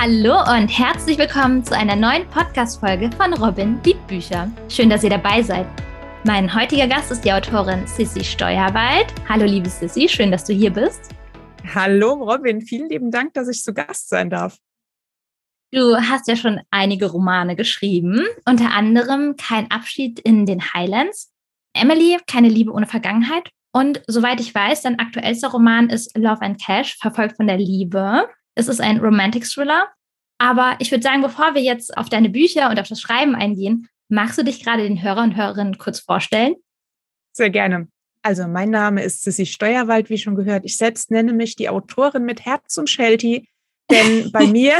Hallo und herzlich willkommen zu einer neuen Podcast-Folge von Robin liebt Bücher. Schön, dass ihr dabei seid. Mein heutiger Gast ist die Autorin Sissy Steuerwald. Hallo, liebe Sissy, schön, dass du hier bist. Hallo, Robin, vielen lieben Dank, dass ich zu Gast sein darf. Du hast ja schon einige Romane geschrieben, unter anderem Kein Abschied in den Highlands, Emily, Keine Liebe ohne Vergangenheit und soweit ich weiß, dein aktuellster Roman ist Love and Cash, verfolgt von der Liebe. Es ist ein Romantic Thriller. Aber ich würde sagen, bevor wir jetzt auf deine Bücher und auf das Schreiben eingehen, magst du dich gerade den Hörer und Hörerinnen kurz vorstellen? Sehr gerne. Also mein Name ist Sissy Steuerwald, wie schon gehört. Ich selbst nenne mich die Autorin mit Herz und Shelty, denn bei mir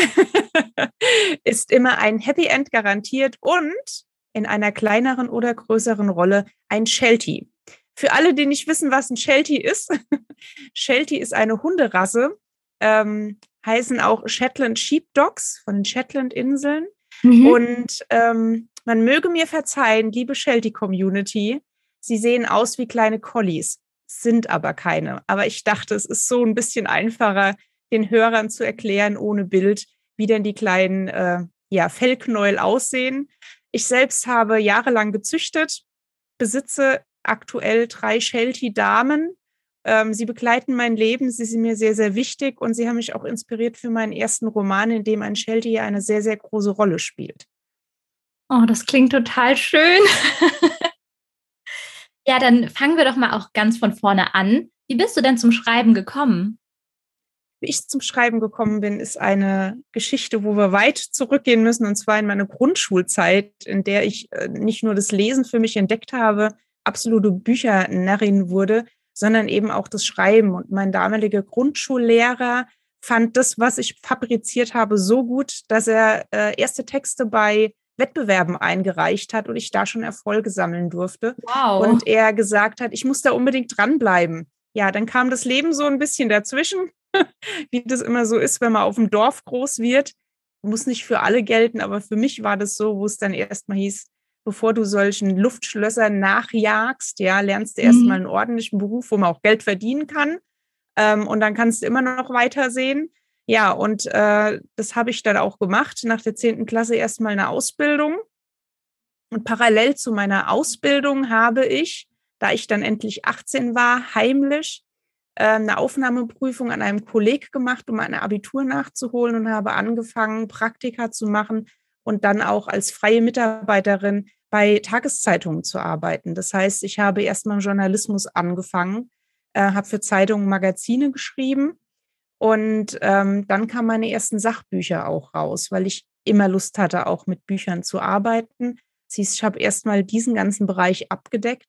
ist immer ein Happy End garantiert und in einer kleineren oder größeren Rolle ein Shelty. Für alle, die nicht wissen, was ein Shelty ist, Shelty ist eine Hunderasse, ähm, heißen auch Shetland Sheepdogs von den Shetland-Inseln. Mhm. Und ähm, man möge mir verzeihen, liebe Sheltie-Community, sie sehen aus wie kleine Collies, sind aber keine. Aber ich dachte, es ist so ein bisschen einfacher, den Hörern zu erklären ohne Bild, wie denn die kleinen äh, ja, Fellknäuel aussehen. Ich selbst habe jahrelang gezüchtet, besitze aktuell drei Sheltie-Damen ähm, sie begleiten mein Leben, sie sind mir sehr, sehr wichtig und sie haben mich auch inspiriert für meinen ersten Roman, in dem ein Sheltie eine sehr, sehr große Rolle spielt. Oh, das klingt total schön. ja, dann fangen wir doch mal auch ganz von vorne an. Wie bist du denn zum Schreiben gekommen? Wie ich zum Schreiben gekommen bin, ist eine Geschichte, wo wir weit zurückgehen müssen, und zwar in meine Grundschulzeit, in der ich äh, nicht nur das Lesen für mich entdeckt habe, absolute Büchernarrin wurde, sondern eben auch das Schreiben. Und mein damaliger Grundschullehrer fand das, was ich fabriziert habe, so gut, dass er äh, erste Texte bei Wettbewerben eingereicht hat und ich da schon Erfolge sammeln durfte. Wow. Und er gesagt hat, ich muss da unbedingt dranbleiben. Ja, dann kam das Leben so ein bisschen dazwischen, wie das immer so ist, wenn man auf dem Dorf groß wird. Muss nicht für alle gelten, aber für mich war das so, wo es dann erstmal hieß, bevor du solchen Luftschlössern nachjagst, ja, lernst du mhm. erstmal einen ordentlichen Beruf, wo man auch Geld verdienen kann. Ähm, und dann kannst du immer noch weitersehen. Ja, und äh, das habe ich dann auch gemacht. Nach der 10. Klasse erstmal eine Ausbildung. Und parallel zu meiner Ausbildung habe ich, da ich dann endlich 18 war, heimlich äh, eine Aufnahmeprüfung an einem Kolleg gemacht, um ein Abitur nachzuholen und habe angefangen, Praktika zu machen und dann auch als freie Mitarbeiterin bei Tageszeitungen zu arbeiten. Das heißt, ich habe erstmal im Journalismus angefangen, äh, habe für Zeitungen Magazine geschrieben und ähm, dann kamen meine ersten Sachbücher auch raus, weil ich immer Lust hatte, auch mit Büchern zu arbeiten. Siehst, ich habe erstmal diesen ganzen Bereich abgedeckt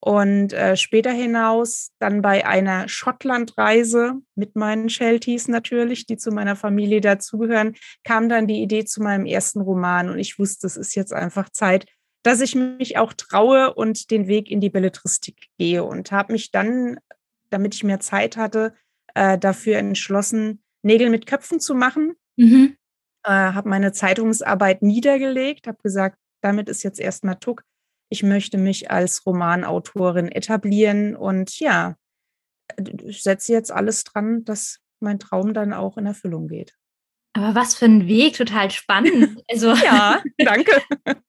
und äh, später hinaus dann bei einer Schottlandreise mit meinen Shelties natürlich, die zu meiner Familie dazugehören, kam dann die Idee zu meinem ersten Roman und ich wusste, es ist jetzt einfach Zeit, dass ich mich auch traue und den Weg in die Belletristik gehe und habe mich dann, damit ich mehr Zeit hatte, äh, dafür entschlossen, Nägel mit Köpfen zu machen. Mhm. Äh, habe meine Zeitungsarbeit niedergelegt, habe gesagt, damit ist jetzt erstmal Tuck. Ich möchte mich als Romanautorin etablieren und ja, ich setze jetzt alles dran, dass mein Traum dann auch in Erfüllung geht. Aber was für ein Weg, total spannend. Also, ja, danke.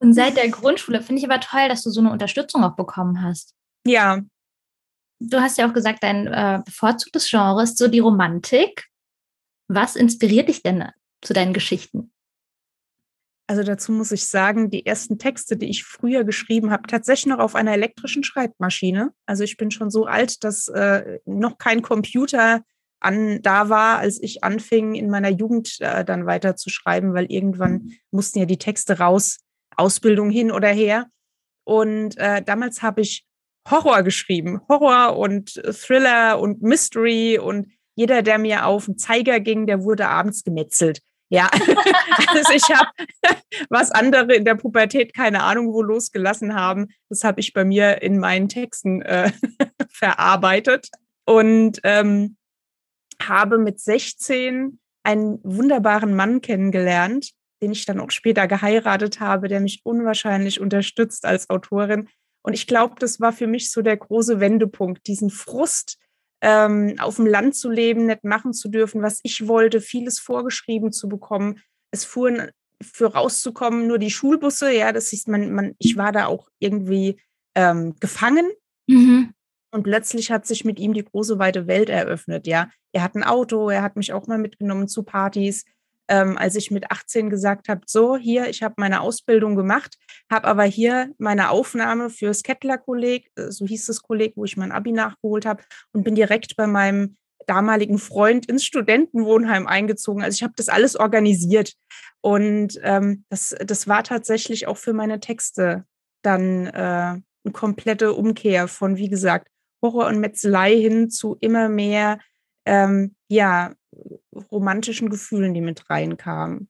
und seit der Grundschule finde ich aber toll, dass du so eine Unterstützung auch bekommen hast. Ja. Du hast ja auch gesagt, dein äh, bevorzugtes Genre ist so die Romantik. Was inspiriert dich denn zu deinen Geschichten? Also dazu muss ich sagen, die ersten Texte, die ich früher geschrieben habe, tatsächlich noch auf einer elektrischen Schreibmaschine. Also ich bin schon so alt, dass äh, noch kein Computer an, da war, als ich anfing, in meiner Jugend äh, dann weiter zu schreiben, weil irgendwann mussten ja die Texte raus, Ausbildung hin oder her. Und äh, damals habe ich Horror geschrieben, Horror und Thriller und Mystery und jeder, der mir auf den Zeiger ging, der wurde abends gemetzelt. Ja, also ich habe, was andere in der Pubertät keine Ahnung wo losgelassen haben, das habe ich bei mir in meinen Texten äh, verarbeitet. Und ähm, habe mit 16 einen wunderbaren Mann kennengelernt, den ich dann auch später geheiratet habe, der mich unwahrscheinlich unterstützt als Autorin. Und ich glaube, das war für mich so der große Wendepunkt, diesen Frust ähm, auf dem Land zu leben, nicht machen zu dürfen, was ich wollte, vieles vorgeschrieben zu bekommen. Es fuhren für rauszukommen nur die Schulbusse, ja, das ist man, man, ich war da auch irgendwie ähm, gefangen. Mhm. Und plötzlich hat sich mit ihm die große weite Welt eröffnet, ja. Er hat ein Auto, er hat mich auch mal mitgenommen zu Partys ähm, als ich mit 18 gesagt habe, so hier, ich habe meine Ausbildung gemacht, habe aber hier meine Aufnahme fürs Kettler-Kolleg, äh, so hieß das Kolleg, wo ich mein Abi nachgeholt habe und bin direkt bei meinem damaligen Freund ins Studentenwohnheim eingezogen. Also ich habe das alles organisiert. Und ähm, das, das war tatsächlich auch für meine Texte dann äh, eine komplette Umkehr von, wie gesagt, Horror und Metzelei hin zu immer mehr ähm, ja, romantischen Gefühlen, die mit reinkamen.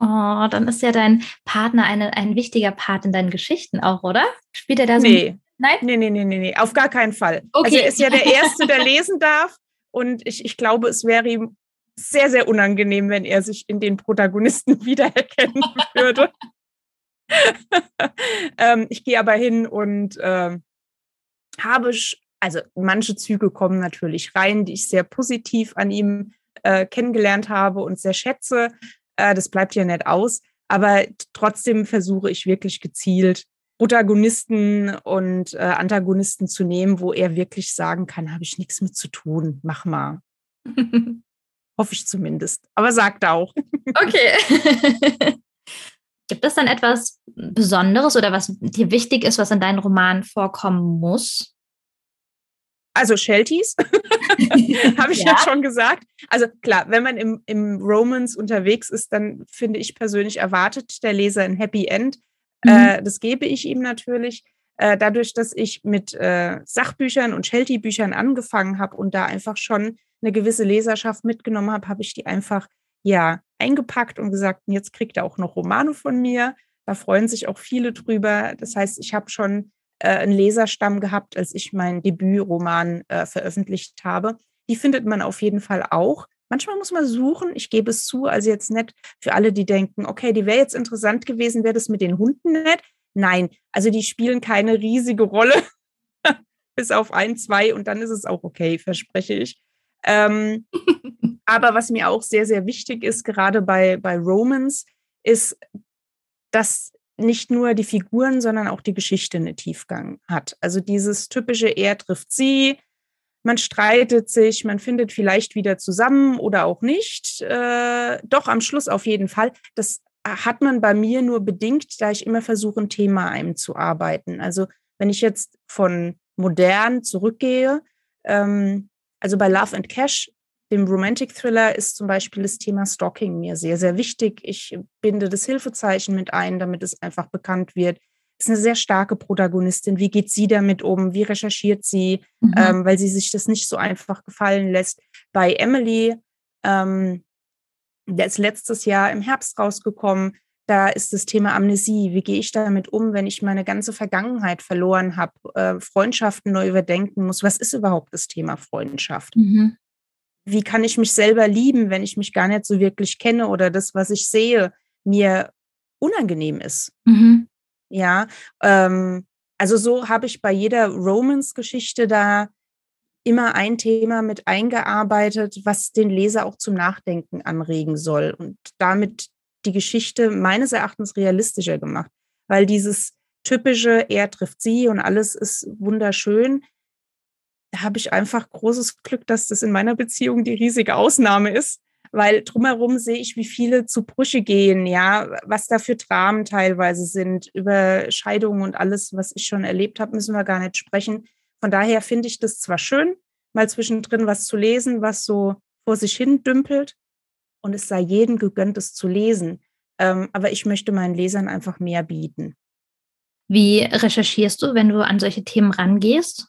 Oh, dann ist ja dein Partner eine, ein wichtiger Part in deinen Geschichten auch, oder? Spielt er da so? Nee. Nein? Nee, nee, nee, nee, nee, auf gar keinen Fall. Okay. Also er ist ja der Erste, der lesen darf. Und ich, ich glaube, es wäre ihm sehr, sehr unangenehm, wenn er sich in den Protagonisten wiedererkennen würde. ähm, ich gehe aber hin und äh, habe also manche Züge kommen natürlich rein, die ich sehr positiv an ihm äh, kennengelernt habe und sehr schätze. Äh, das bleibt ja nicht aus. Aber trotzdem versuche ich wirklich gezielt Protagonisten und äh, Antagonisten zu nehmen, wo er wirklich sagen kann, habe ich nichts mit zu tun, mach mal. Hoffe ich zumindest. Aber sagt auch. okay. Gibt es dann etwas Besonderes oder was dir wichtig ist, was in deinen Romanen vorkommen muss? Also Shelties, habe ich ja. ja. schon gesagt. Also klar, wenn man im, im Romance unterwegs ist, dann finde ich persönlich erwartet der Leser ein Happy End. Mhm. Äh, das gebe ich ihm natürlich. Äh, dadurch, dass ich mit äh, Sachbüchern und Sheltie-Büchern angefangen habe und da einfach schon eine gewisse Leserschaft mitgenommen habe, habe ich die einfach ja eingepackt und gesagt, jetzt kriegt er auch noch Romane von mir. Da freuen sich auch viele drüber. Das heißt, ich habe schon äh, einen Leserstamm gehabt, als ich meinen Debütroman äh, veröffentlicht habe. Die findet man auf jeden Fall auch. Manchmal muss man suchen, ich gebe es zu, also jetzt nicht für alle, die denken, okay, die wäre jetzt interessant gewesen, wäre das mit den Hunden nett. Nein, also die spielen keine riesige Rolle, bis auf ein, zwei und dann ist es auch okay, verspreche ich. Ähm, aber was mir auch sehr, sehr wichtig ist, gerade bei, bei Romans, ist, dass nicht nur die Figuren, sondern auch die Geschichte einen Tiefgang hat. Also dieses typische, er trifft sie, man streitet sich, man findet vielleicht wieder zusammen oder auch nicht. Äh, doch am Schluss auf jeden Fall. Das hat man bei mir nur bedingt, da ich immer versuche, ein Thema einzuarbeiten. Also wenn ich jetzt von modern zurückgehe, ähm, also bei Love and Cash dem Romantic Thriller ist zum Beispiel das Thema Stalking mir sehr, sehr wichtig. Ich binde das Hilfezeichen mit ein, damit es einfach bekannt wird. Ist eine sehr starke Protagonistin. Wie geht sie damit um? Wie recherchiert sie? Mhm. Ähm, weil sie sich das nicht so einfach gefallen lässt. Bei Emily, ähm, der ist letztes Jahr im Herbst rausgekommen. Da ist das Thema Amnesie. Wie gehe ich damit um, wenn ich meine ganze Vergangenheit verloren habe, äh, Freundschaften neu überdenken muss? Was ist überhaupt das Thema Freundschaft? Mhm wie kann ich mich selber lieben, wenn ich mich gar nicht so wirklich kenne oder das, was ich sehe, mir unangenehm ist. Mhm. Ja, ähm, also so habe ich bei jeder Romance-Geschichte da immer ein Thema mit eingearbeitet, was den Leser auch zum Nachdenken anregen soll und damit die Geschichte meines Erachtens realistischer gemacht, weil dieses typische, er trifft sie und alles ist wunderschön, habe ich einfach großes Glück, dass das in meiner Beziehung die riesige Ausnahme ist, weil drumherum sehe ich, wie viele zu Brüche gehen, ja, was da für Dramen teilweise sind, über Scheidungen und alles, was ich schon erlebt habe, müssen wir gar nicht sprechen. Von daher finde ich das zwar schön, mal zwischendrin was zu lesen, was so vor sich hin dümpelt und es sei jedem gegönnt, es zu lesen. Ähm, aber ich möchte meinen Lesern einfach mehr bieten. Wie recherchierst du, wenn du an solche Themen rangehst?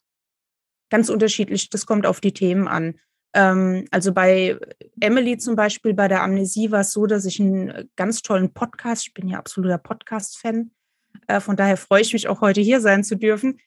Ganz unterschiedlich. Das kommt auf die Themen an. Ähm, also bei Emily zum Beispiel, bei der Amnesie war es so, dass ich einen ganz tollen Podcast, ich bin ja absoluter Podcast-Fan, äh, von daher freue ich mich auch heute hier sein zu dürfen.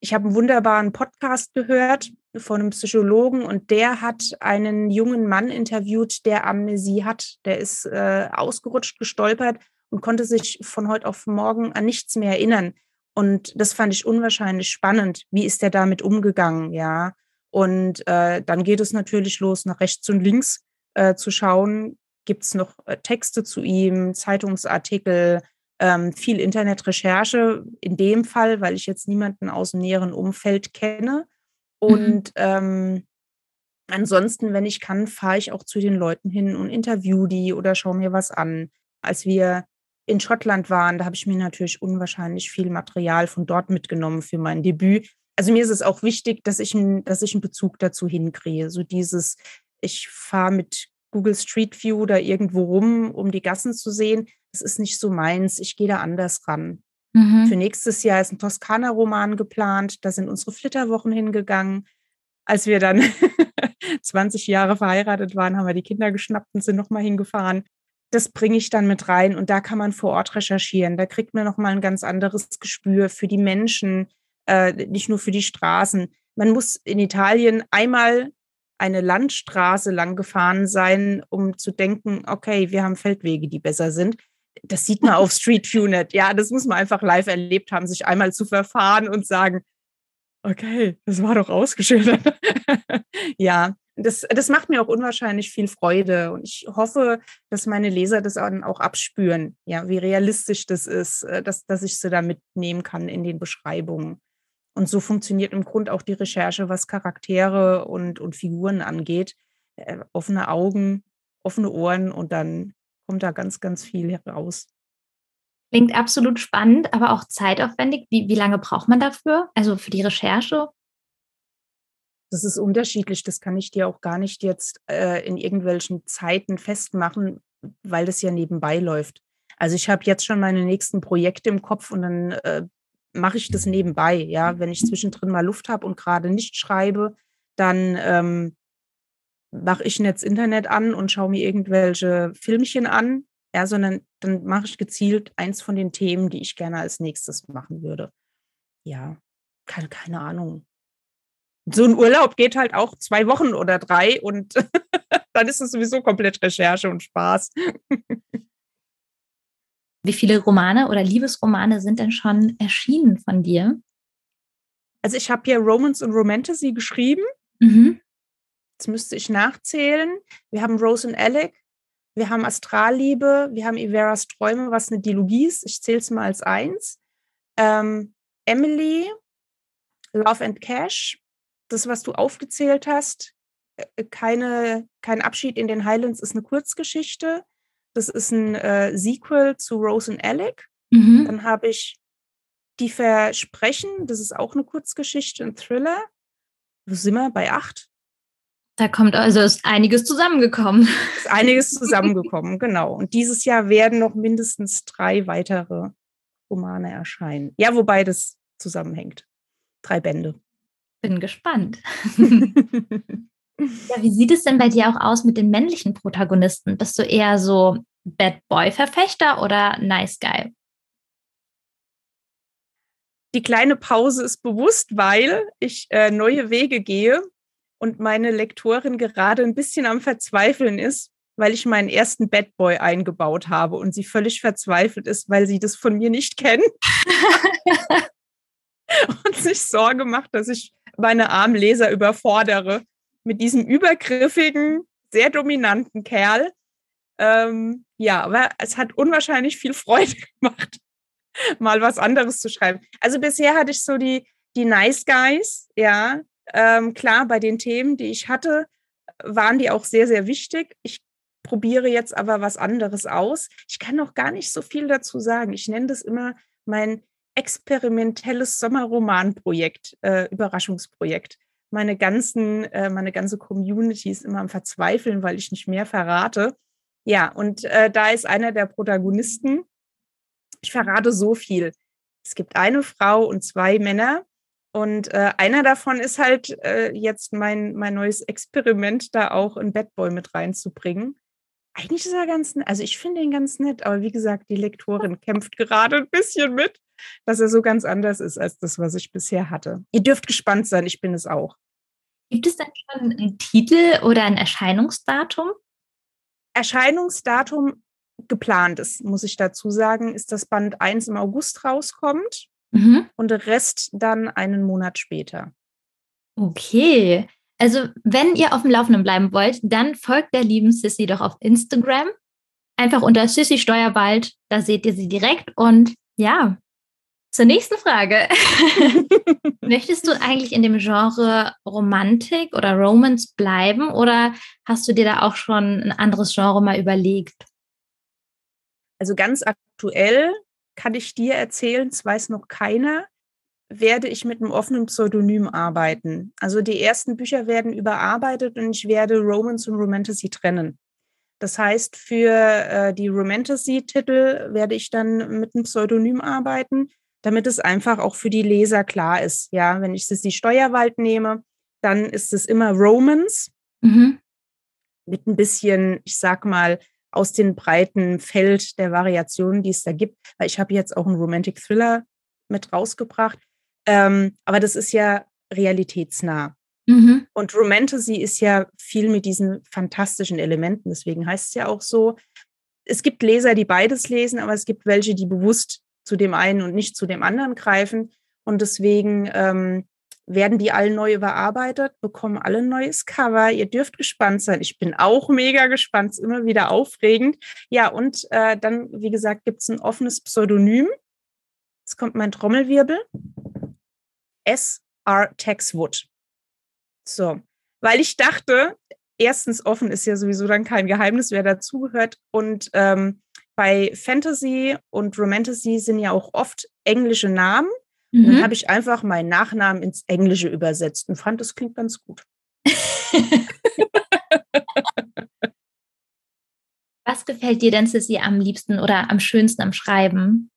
Ich habe einen wunderbaren Podcast gehört von einem Psychologen und der hat einen jungen Mann interviewt, der Amnesie hat. Der ist äh, ausgerutscht, gestolpert und konnte sich von heute auf morgen an nichts mehr erinnern. Und das fand ich unwahrscheinlich spannend. Wie ist der damit umgegangen? Ja. Und äh, dann geht es natürlich los, nach rechts und links äh, zu schauen, gibt es noch äh, Texte zu ihm, Zeitungsartikel, ähm, viel Internetrecherche in dem Fall, weil ich jetzt niemanden aus dem näheren Umfeld kenne. Mhm. Und mhm. ähm, ansonsten, wenn ich kann, fahre ich auch zu den Leuten hin und interview die oder schaue mir was an. Als wir in Schottland waren, da habe ich mir natürlich unwahrscheinlich viel Material von dort mitgenommen für mein Debüt. Also mir ist es auch wichtig, dass ich, ein, dass ich einen Bezug dazu hinkriege. So dieses, ich fahre mit Google Street View da irgendwo rum, um die Gassen zu sehen. Das ist nicht so meins. Ich gehe da anders ran. Mhm. Für nächstes Jahr ist ein Toskana-Roman geplant. Da sind unsere Flitterwochen hingegangen. Als wir dann 20 Jahre verheiratet waren, haben wir die Kinder geschnappt und sind nochmal hingefahren. Das bringe ich dann mit rein und da kann man vor Ort recherchieren. Da kriegt man nochmal ein ganz anderes Gespür für die Menschen, äh, nicht nur für die Straßen. Man muss in Italien einmal eine Landstraße lang gefahren sein, um zu denken, okay, wir haben Feldwege, die besser sind. Das sieht man auf Street View nicht. Ja, das muss man einfach live erlebt haben, sich einmal zu verfahren und sagen, okay, das war doch ausgeschildert. ja, das, das macht mir auch unwahrscheinlich viel Freude und ich hoffe, dass meine Leser das auch abspüren, ja, wie realistisch das ist, äh, dass, dass ich sie da mitnehmen kann in den Beschreibungen. Und so funktioniert im Grunde auch die Recherche, was Charaktere und, und Figuren angeht. Äh, offene Augen, offene Ohren und dann kommt da ganz, ganz viel heraus. Klingt absolut spannend, aber auch zeitaufwendig. Wie, wie lange braucht man dafür? Also für die Recherche? Das ist unterschiedlich. Das kann ich dir auch gar nicht jetzt äh, in irgendwelchen Zeiten festmachen, weil das ja nebenbei läuft. Also ich habe jetzt schon meine nächsten Projekte im Kopf und dann äh, mache ich das nebenbei. Ja, wenn ich zwischendrin mal Luft habe und gerade nicht schreibe, dann ähm, mache ich das Internet an und schaue mir irgendwelche Filmchen an, ja, sondern dann mache ich gezielt eins von den Themen, die ich gerne als nächstes machen würde. Ja, keine, keine Ahnung. So ein Urlaub geht halt auch zwei Wochen oder drei und dann ist es sowieso komplett Recherche und Spaß. Wie viele Romane oder Liebesromane sind denn schon erschienen von dir? Also ich habe hier Romance und Romantasy geschrieben. Mhm. Jetzt müsste ich nachzählen. Wir haben Rose und Alec, wir haben Astralliebe, wir haben Iveras Träume, was eine Dilogie ist. Ich zähle es mal als eins. Ähm, Emily, Love and Cash, das, was du aufgezählt hast. Äh, keine, kein Abschied in den Highlands ist eine Kurzgeschichte. Das ist ein äh, Sequel zu Rose and Alec. Mhm. Dann habe ich Die Versprechen, das ist auch eine Kurzgeschichte, ein Thriller. Wo sind wir? Bei acht? Da kommt also ist einiges zusammengekommen. Ist einiges zusammengekommen, genau. Und dieses Jahr werden noch mindestens drei weitere Romane erscheinen. Ja, wobei das zusammenhängt. Drei Bände. Bin gespannt. Ja, wie sieht es denn bei dir auch aus mit den männlichen Protagonisten? Bist du eher so Bad Boy-Verfechter oder Nice Guy? Die kleine Pause ist bewusst, weil ich äh, neue Wege gehe und meine Lektorin gerade ein bisschen am Verzweifeln ist, weil ich meinen ersten Bad Boy eingebaut habe und sie völlig verzweifelt ist, weil sie das von mir nicht kennt. und sich Sorge macht, dass ich meine armen Leser überfordere mit diesem übergriffigen, sehr dominanten Kerl. Ähm, ja, aber es hat unwahrscheinlich viel Freude gemacht, mal was anderes zu schreiben. Also bisher hatte ich so die, die Nice Guys, ja. Ähm, klar, bei den Themen, die ich hatte, waren die auch sehr, sehr wichtig. Ich probiere jetzt aber was anderes aus. Ich kann noch gar nicht so viel dazu sagen. Ich nenne das immer mein experimentelles Sommerromanprojekt, äh, Überraschungsprojekt meine ganzen, äh, meine ganze Community ist immer am Verzweifeln, weil ich nicht mehr verrate. Ja, und äh, da ist einer der Protagonisten. Ich verrate so viel. Es gibt eine Frau und zwei Männer. Und äh, einer davon ist halt äh, jetzt mein, mein neues Experiment, da auch ein Bad Boy mit reinzubringen. Eigentlich ist er ganz nett. Also ich finde ihn ganz nett, aber wie gesagt, die Lektorin kämpft gerade ein bisschen mit dass er so ganz anders ist als das, was ich bisher hatte. Ihr dürft gespannt sein, ich bin es auch. Gibt es denn schon einen Titel oder ein Erscheinungsdatum? Erscheinungsdatum geplant ist, muss ich dazu sagen, ist, dass Band 1 im August rauskommt mhm. und der Rest dann einen Monat später. Okay. Also, wenn ihr auf dem Laufenden bleiben wollt, dann folgt der lieben Sissy doch auf Instagram. Einfach unter Sissy Steuerwald, da seht ihr sie direkt. Und ja, zur nächsten Frage. Möchtest du eigentlich in dem Genre Romantik oder Romance bleiben oder hast du dir da auch schon ein anderes Genre mal überlegt? Also ganz aktuell kann ich dir erzählen, es weiß noch keiner, werde ich mit einem offenen Pseudonym arbeiten. Also die ersten Bücher werden überarbeitet und ich werde Romance und Romantasy trennen. Das heißt, für äh, die Romantasy-Titel werde ich dann mit einem Pseudonym arbeiten, damit es einfach auch für die Leser klar ist. Ja, wenn ich es die Steuerwald nehme, dann ist es immer Romance mhm. mit ein bisschen, ich sag mal, aus dem breiten Feld der Variationen, die es da gibt. Weil ich habe jetzt auch einen Romantic Thriller mit rausgebracht. Ähm, aber das ist ja realitätsnah. Mhm. Und Romantasy ist ja viel mit diesen fantastischen Elementen. Deswegen heißt es ja auch so. Es gibt Leser, die beides lesen, aber es gibt welche, die bewusst zu dem einen und nicht zu dem anderen greifen. Und deswegen ähm, werden die alle neu überarbeitet, bekommen alle ein neues Cover. Ihr dürft gespannt sein. Ich bin auch mega gespannt, ist immer wieder aufregend. Ja, und äh, dann, wie gesagt, gibt es ein offenes Pseudonym. Jetzt kommt mein Trommelwirbel. S.R. Texwood. So, weil ich dachte, erstens offen ist ja sowieso dann kein Geheimnis, wer dazugehört. Und ähm, bei Fantasy und Romantasy sind ja auch oft englische Namen. Mhm. Dann habe ich einfach meinen Nachnamen ins Englische übersetzt und fand, das klingt ganz gut. Was gefällt dir denn, Sissy, am liebsten oder am schönsten am Schreiben?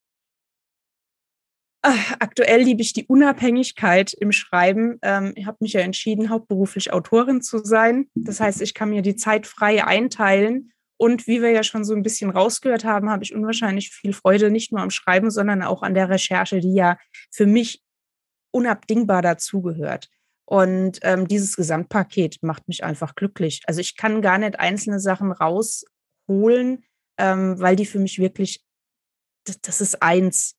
Ach, aktuell liebe ich die Unabhängigkeit im Schreiben. Ähm, ich habe mich ja entschieden, hauptberuflich Autorin zu sein. Das heißt, ich kann mir die Zeit frei einteilen. Und wie wir ja schon so ein bisschen rausgehört haben, habe ich unwahrscheinlich viel Freude, nicht nur am Schreiben, sondern auch an der Recherche, die ja für mich unabdingbar dazugehört. Und ähm, dieses Gesamtpaket macht mich einfach glücklich. Also ich kann gar nicht einzelne Sachen rausholen, ähm, weil die für mich wirklich, das, das ist eins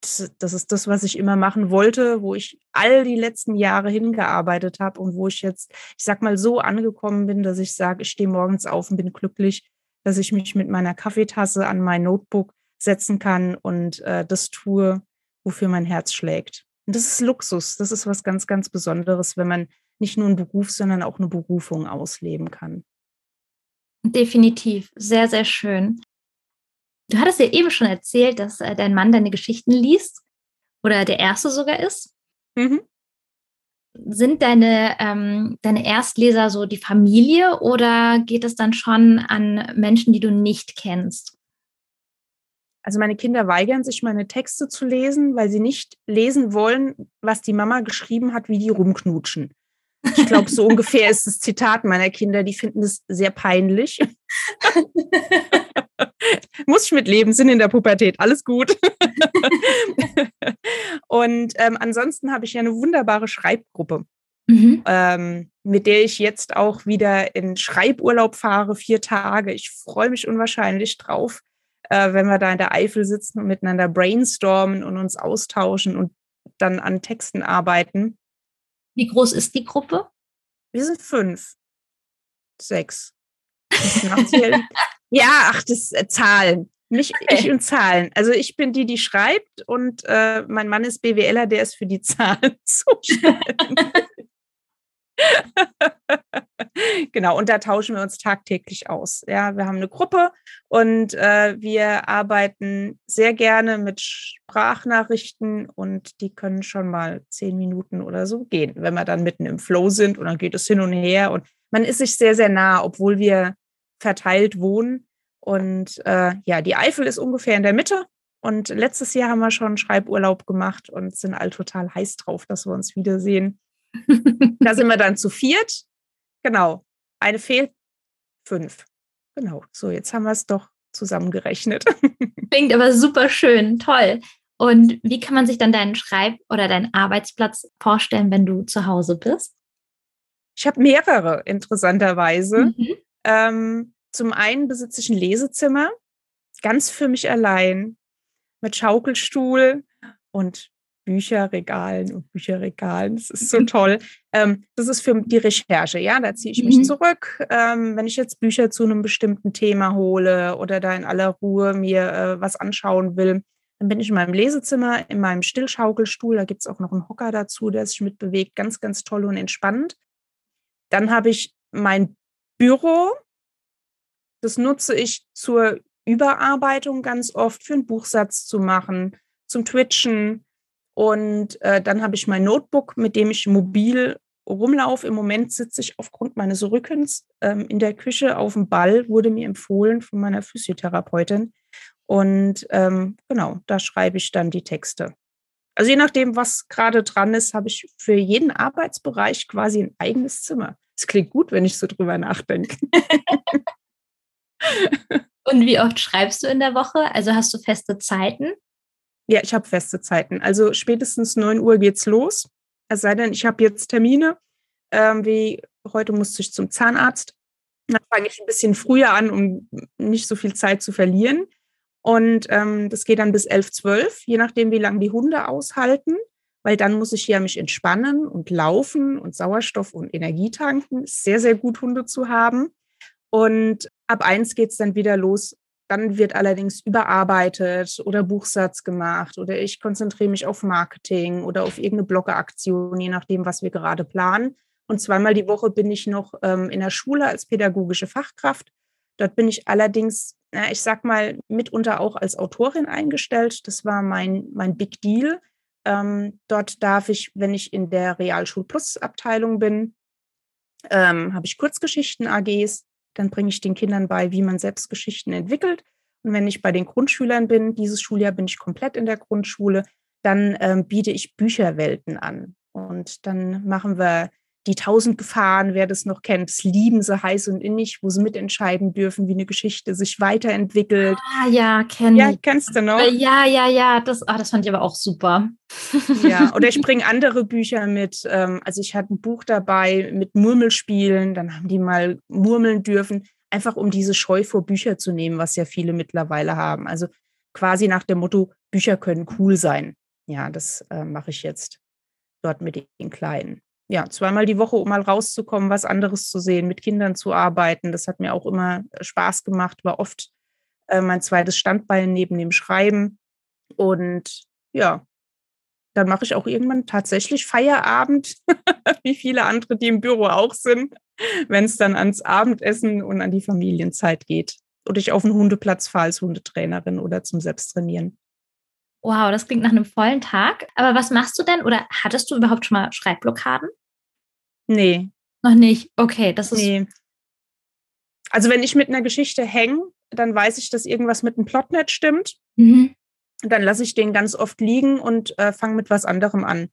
das ist das, was ich immer machen wollte, wo ich all die letzten Jahre hingearbeitet habe und wo ich jetzt, ich sag mal, so angekommen bin, dass ich sage, ich stehe morgens auf und bin glücklich, dass ich mich mit meiner Kaffeetasse an mein Notebook setzen kann und äh, das tue, wofür mein Herz schlägt. Und das ist Luxus. Das ist was ganz, ganz Besonderes, wenn man nicht nur einen Beruf, sondern auch eine Berufung ausleben kann. Definitiv. Sehr, sehr schön. Du hattest ja eben schon erzählt, dass äh, dein Mann deine Geschichten liest oder der erste sogar ist. Mhm. Sind deine, ähm, deine Erstleser so die Familie oder geht es dann schon an Menschen, die du nicht kennst? Also meine Kinder weigern sich, meine Texte zu lesen, weil sie nicht lesen wollen, was die Mama geschrieben hat, wie die rumknutschen. Ich glaube, so ungefähr ist das Zitat meiner Kinder. Die finden es sehr peinlich. Muss ich mitleben, sind in der Pubertät, alles gut. und ähm, ansonsten habe ich ja eine wunderbare Schreibgruppe, mhm. ähm, mit der ich jetzt auch wieder in Schreiburlaub fahre, vier Tage. Ich freue mich unwahrscheinlich drauf, äh, wenn wir da in der Eifel sitzen und miteinander brainstormen und uns austauschen und dann an Texten arbeiten. Wie groß ist die Gruppe? Wir sind fünf, sechs. Ja, ach, das äh, Zahlen. Nicht ich und Zahlen. Also ich bin die, die schreibt und äh, mein Mann ist BWLer, der ist für die Zahlen zuständig. genau, und da tauschen wir uns tagtäglich aus. Ja, wir haben eine Gruppe und äh, wir arbeiten sehr gerne mit Sprachnachrichten und die können schon mal zehn Minuten oder so gehen, wenn wir dann mitten im Flow sind und dann geht es hin und her und man ist sich sehr, sehr nah, obwohl wir verteilt wohnen. Und äh, ja, die Eifel ist ungefähr in der Mitte. Und letztes Jahr haben wir schon Schreiburlaub gemacht und sind all total heiß drauf, dass wir uns wiedersehen. da sind wir dann zu viert. Genau. Eine fehlt. Fünf. Genau. So, jetzt haben wir es doch zusammengerechnet. Klingt aber super schön. Toll. Und wie kann man sich dann deinen Schreib- oder deinen Arbeitsplatz vorstellen, wenn du zu Hause bist? Ich habe mehrere, interessanterweise. Mhm. Ähm, zum einen besitze ich ein Lesezimmer, ganz für mich allein, mit Schaukelstuhl und Bücherregalen und Bücherregalen. Das ist so toll. Ähm, das ist für die Recherche, ja. Da ziehe ich mich mhm. zurück. Ähm, wenn ich jetzt Bücher zu einem bestimmten Thema hole oder da in aller Ruhe mir äh, was anschauen will, dann bin ich in meinem Lesezimmer, in meinem Stillschaukelstuhl. Da gibt es auch noch einen Hocker dazu, der sich mitbewegt. Ganz, ganz toll und entspannend. Dann habe ich mein Büro. Das nutze ich zur Überarbeitung ganz oft, für einen Buchsatz zu machen, zum Twitchen. Und äh, dann habe ich mein Notebook, mit dem ich mobil rumlaufe. Im Moment sitze ich aufgrund meines Rückens ähm, in der Küche auf dem Ball, wurde mir empfohlen von meiner Physiotherapeutin. Und ähm, genau, da schreibe ich dann die Texte. Also je nachdem, was gerade dran ist, habe ich für jeden Arbeitsbereich quasi ein eigenes Zimmer. Es klingt gut, wenn ich so drüber nachdenke. Und wie oft schreibst du in der Woche? Also hast du feste Zeiten? Ja, ich habe feste Zeiten. Also spätestens 9 Uhr geht's los. Es sei denn, ich habe jetzt Termine, ähm, wie heute musste ich zum Zahnarzt. Dann fange ich ein bisschen früher an, um nicht so viel Zeit zu verlieren. Und ähm, das geht dann bis 11, 12, je nachdem, wie lange die Hunde aushalten, weil dann muss ich ja mich entspannen und laufen und Sauerstoff und Energie tanken. Sehr, sehr gut, Hunde zu haben. Und ab eins geht es dann wieder los. Dann wird allerdings überarbeitet oder Buchsatz gemacht oder ich konzentriere mich auf Marketing oder auf irgendeine Bloggeraktion, je nachdem, was wir gerade planen. Und zweimal die Woche bin ich noch ähm, in der Schule als pädagogische Fachkraft. Dort bin ich allerdings, na, ich sag mal, mitunter auch als Autorin eingestellt. Das war mein, mein Big Deal. Ähm, dort darf ich, wenn ich in der Realschul Plus Abteilung bin, ähm, habe ich Kurzgeschichten AGs dann bringe ich den Kindern bei, wie man selbst Geschichten entwickelt. Und wenn ich bei den Grundschülern bin, dieses Schuljahr bin ich komplett in der Grundschule, dann ähm, biete ich Bücherwelten an. Und dann machen wir die tausend Gefahren, wer das noch kennt, das lieben sie heiß und innig, wo sie mitentscheiden dürfen, wie eine Geschichte sich weiterentwickelt. Ah ja, kenn ja, kennst du noch? Ja, ja, ja, das, ah, das fand ich aber auch super. Ja, oder ich bringe andere Bücher mit. Ähm, also ich hatte ein Buch dabei mit Murmelspielen, dann haben die mal murmeln dürfen, einfach um diese Scheu vor Bücher zu nehmen, was ja viele mittlerweile haben. Also quasi nach dem Motto, Bücher können cool sein. Ja, das äh, mache ich jetzt dort mit den Kleinen ja, zweimal die Woche, um mal rauszukommen, was anderes zu sehen, mit Kindern zu arbeiten. Das hat mir auch immer äh, Spaß gemacht, war oft äh, mein zweites Standbein neben dem Schreiben. Und ja, dann mache ich auch irgendwann tatsächlich Feierabend, wie viele andere, die im Büro auch sind, wenn es dann ans Abendessen und an die Familienzeit geht. Oder ich auf den Hundeplatz fahre als Hundetrainerin oder zum Selbsttrainieren. Wow, das klingt nach einem vollen Tag. Aber was machst du denn? Oder hattest du überhaupt schon mal Schreibblockaden? Nee. Noch nicht. Okay, das ist. Nee. Also, wenn ich mit einer Geschichte hänge, dann weiß ich, dass irgendwas mit dem Plot nicht stimmt. Mhm. Dann lasse ich den ganz oft liegen und äh, fange mit was anderem an.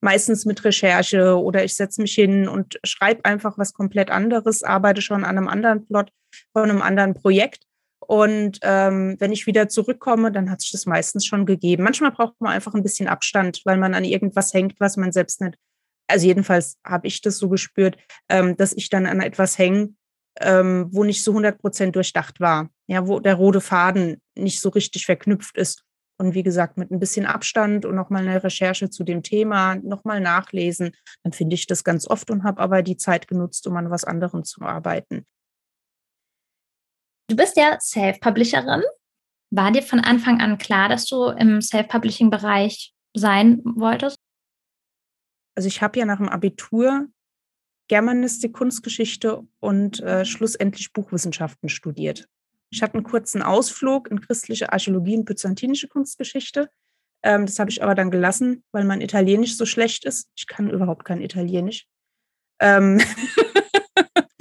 Meistens mit Recherche oder ich setze mich hin und schreibe einfach was komplett anderes, arbeite schon an einem anderen Plot von einem anderen Projekt. Und ähm, wenn ich wieder zurückkomme, dann hat sich das meistens schon gegeben. Manchmal braucht man einfach ein bisschen Abstand, weil man an irgendwas hängt, was man selbst nicht also jedenfalls habe ich das so gespürt, ähm, dass ich dann an etwas hänge, ähm, wo nicht so 100 Prozent durchdacht war, ja, wo der rote Faden nicht so richtig verknüpft ist. Und wie gesagt, mit ein bisschen Abstand und nochmal eine Recherche zu dem Thema, nochmal nachlesen, dann finde ich das ganz oft und habe aber die Zeit genutzt, um an was anderem zu arbeiten. Du bist ja Self-Publisherin. War dir von Anfang an klar, dass du im Self-Publishing-Bereich sein wolltest? Also ich habe ja nach dem Abitur Germanistik, Kunstgeschichte und äh, schlussendlich Buchwissenschaften studiert. Ich hatte einen kurzen Ausflug in christliche Archäologie und byzantinische Kunstgeschichte. Ähm, das habe ich aber dann gelassen, weil mein Italienisch so schlecht ist. Ich kann überhaupt kein Italienisch. Ähm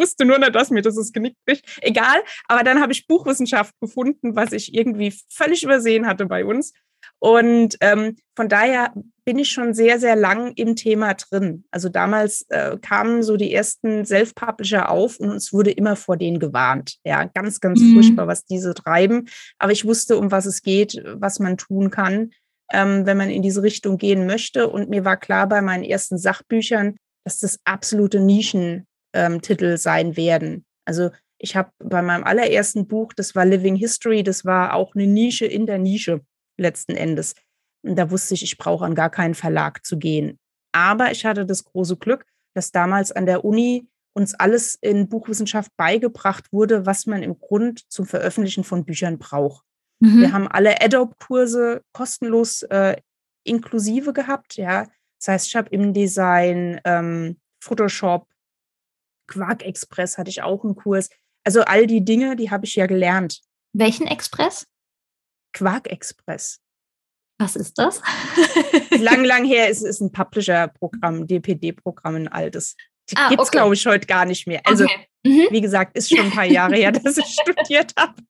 wusste nur nicht, dass mir das das Genick bricht. Egal, aber dann habe ich Buchwissenschaft gefunden, was ich irgendwie völlig übersehen hatte bei uns. Und ähm, von daher bin ich schon sehr, sehr lang im Thema drin. Also damals äh, kamen so die ersten Self-Publisher auf und uns wurde immer vor denen gewarnt. Ja, ganz, ganz mhm. furchtbar, was diese treiben. Aber ich wusste, um was es geht, was man tun kann, ähm, wenn man in diese Richtung gehen möchte. Und mir war klar bei meinen ersten Sachbüchern, dass das absolute Nischentitel ähm, sein werden. Also ich habe bei meinem allerersten Buch, das war Living History, das war auch eine Nische in der Nische letzten Endes. Und da wusste ich, ich brauche an gar keinen Verlag zu gehen. Aber ich hatte das große Glück, dass damals an der Uni uns alles in Buchwissenschaft beigebracht wurde, was man im Grund zum Veröffentlichen von Büchern braucht. Mhm. Wir haben alle Adobe-Kurse kostenlos äh, inklusive gehabt. Ja, das heißt, ich habe im Design, ähm, Photoshop, Quark Express hatte ich auch einen Kurs. Also all die Dinge, die habe ich ja gelernt. Welchen Express? Quark Express. Was ist das? lang, lang her ist es ein Publisher-Programm, DPD-Programm, ein altes. Ah, Gibt es, okay. glaube ich, heute gar nicht mehr. Also, okay. mhm. wie gesagt, ist schon ein paar Jahre her, dass ich studiert habe.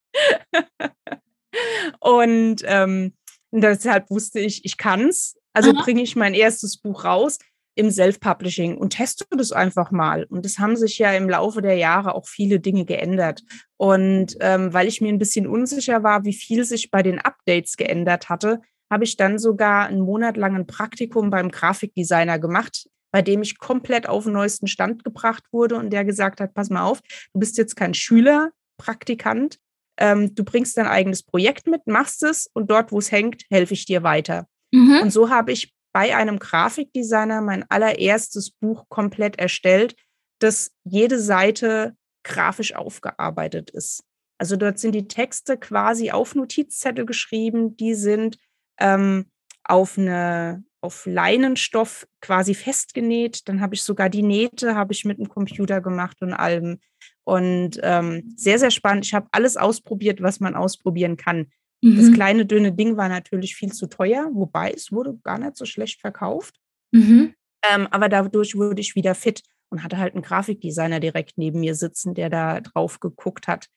Und ähm, deshalb wusste ich, ich kann es. Also bringe ich mein erstes Buch raus im Self-Publishing und teste das einfach mal. Und es haben sich ja im Laufe der Jahre auch viele Dinge geändert. Und ähm, weil ich mir ein bisschen unsicher war, wie viel sich bei den Updates geändert hatte, habe ich dann sogar einen Monat lang ein Praktikum beim Grafikdesigner gemacht, bei dem ich komplett auf den neuesten Stand gebracht wurde und der gesagt hat, pass mal auf, du bist jetzt kein Schüler, Praktikant, ähm, du bringst dein eigenes Projekt mit, machst es und dort, wo es hängt, helfe ich dir weiter. Mhm. Und so habe ich bei einem Grafikdesigner mein allererstes Buch komplett erstellt, das jede Seite grafisch aufgearbeitet ist. Also dort sind die Texte quasi auf Notizzettel geschrieben, die sind ähm, auf eine auf Leinenstoff quasi festgenäht. Dann habe ich sogar die Nähte habe ich mit dem Computer gemacht und allem. Und ähm, sehr, sehr spannend. Ich habe alles ausprobiert, was man ausprobieren kann. Mhm. Das kleine, dünne Ding war natürlich viel zu teuer, wobei es wurde gar nicht so schlecht verkauft. Mhm. Ähm, aber dadurch wurde ich wieder fit und hatte halt einen Grafikdesigner direkt neben mir sitzen, der da drauf geguckt hat.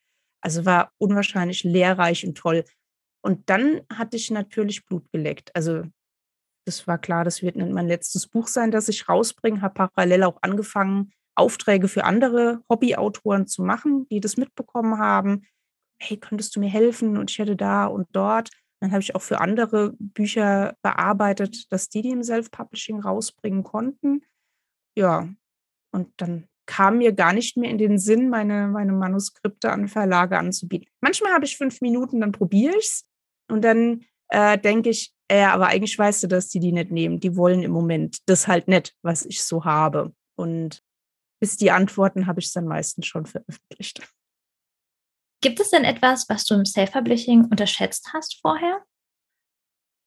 Also war unwahrscheinlich lehrreich und toll. Und dann hatte ich natürlich Blut geleckt. Also das war klar, das wird mein letztes Buch sein, das ich rausbringe. Habe parallel auch angefangen, Aufträge für andere Hobbyautoren zu machen, die das mitbekommen haben hey, könntest du mir helfen? Und ich hätte da und dort. Dann habe ich auch für andere Bücher bearbeitet, dass die die im Self-Publishing rausbringen konnten. Ja, und dann kam mir gar nicht mehr in den Sinn, meine, meine Manuskripte an Verlage anzubieten. Manchmal habe ich fünf Minuten, dann probiere ich es und dann äh, denke ich, ja, aber eigentlich weißt du, dass die die nicht nehmen. Die wollen im Moment das halt nicht, was ich so habe. Und bis die antworten, habe ich es dann meistens schon veröffentlicht. Gibt es denn etwas, was du im Self-Publishing unterschätzt hast vorher?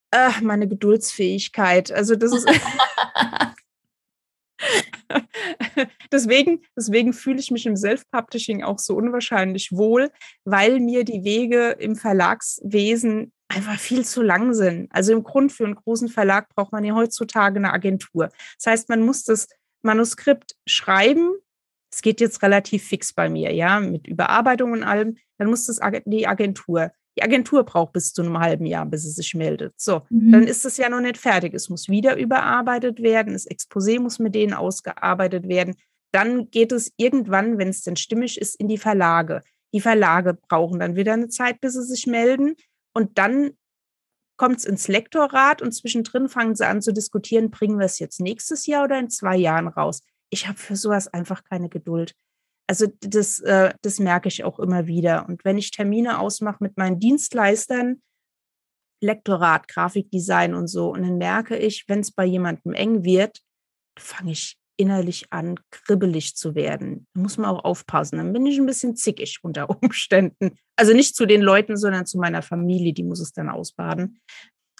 Ach, meine Geduldsfähigkeit. Also das ist. deswegen, deswegen fühle ich mich im Self-Publishing auch so unwahrscheinlich wohl, weil mir die Wege im Verlagswesen einfach viel zu lang sind. Also im Grund für einen großen Verlag braucht man ja heutzutage eine Agentur. Das heißt, man muss das Manuskript schreiben, es geht jetzt relativ fix bei mir, ja, mit Überarbeitung und allem, dann muss das die Agentur. Die Agentur braucht bis zu einem halben Jahr, bis es sich meldet. So, mhm. dann ist es ja noch nicht fertig. Es muss wieder überarbeitet werden. Das Exposé muss mit denen ausgearbeitet werden. Dann geht es irgendwann, wenn es denn stimmig ist, in die Verlage. Die Verlage brauchen dann wieder eine Zeit, bis sie sich melden. Und dann kommt es ins Lektorat und zwischendrin fangen sie an zu diskutieren, bringen wir es jetzt nächstes Jahr oder in zwei Jahren raus ich habe für sowas einfach keine Geduld. Also das, äh, das merke ich auch immer wieder. Und wenn ich Termine ausmache mit meinen Dienstleistern, Lektorat, Grafikdesign und so, und dann merke ich, wenn es bei jemandem eng wird, fange ich innerlich an, kribbelig zu werden. Da muss man auch aufpassen. Dann bin ich ein bisschen zickig unter Umständen. Also nicht zu den Leuten, sondern zu meiner Familie, die muss es dann ausbaden.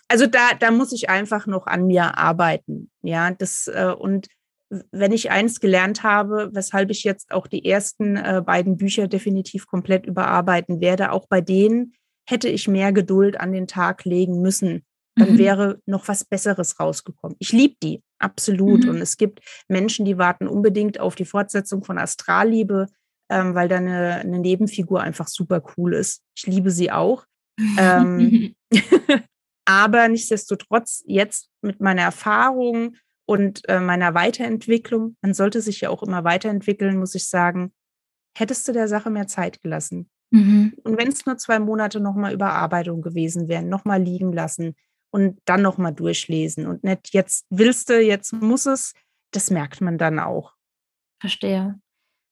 Also da, da muss ich einfach noch an mir arbeiten. Ja, das, äh, und wenn ich eins gelernt habe, weshalb ich jetzt auch die ersten äh, beiden Bücher definitiv komplett überarbeiten werde, auch bei denen hätte ich mehr Geduld an den Tag legen müssen. Dann mhm. wäre noch was Besseres rausgekommen. Ich liebe die, absolut. Mhm. Und es gibt Menschen, die warten unbedingt auf die Fortsetzung von Astralliebe, ähm, weil da eine, eine, Nebenfigur einfach super cool ist. Ich liebe sie auch. ähm, aber nichtsdestotrotz, jetzt mit meiner Erfahrung, und äh, meiner Weiterentwicklung, man sollte sich ja auch immer weiterentwickeln, muss ich sagen, hättest du der Sache mehr Zeit gelassen. Mhm. Und wenn es nur zwei Monate nochmal Überarbeitung gewesen wären, nochmal liegen lassen und dann nochmal durchlesen und nicht jetzt willst du, jetzt muss es, das merkt man dann auch. Verstehe.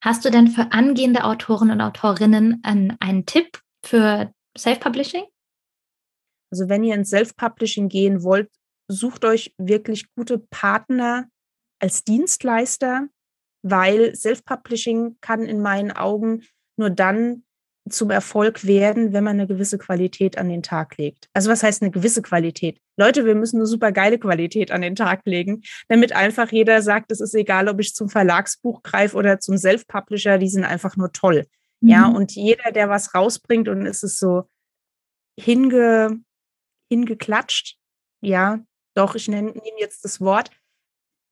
Hast du denn für angehende Autoren und Autorinnen einen, einen Tipp für Self-Publishing? Also wenn ihr ins Self-Publishing gehen wollt, sucht euch wirklich gute Partner als Dienstleister, weil Self-Publishing kann in meinen Augen nur dann zum Erfolg werden, wenn man eine gewisse Qualität an den Tag legt. Also was heißt eine gewisse Qualität? Leute, wir müssen eine super geile Qualität an den Tag legen, damit einfach jeder sagt, es ist egal, ob ich zum Verlagsbuch greife oder zum Self-Publisher, die sind einfach nur toll. Mhm. Ja, und jeder, der was rausbringt und es ist so hinge, hingeklatscht, ja, doch, ich nenne, nehme jetzt das Wort,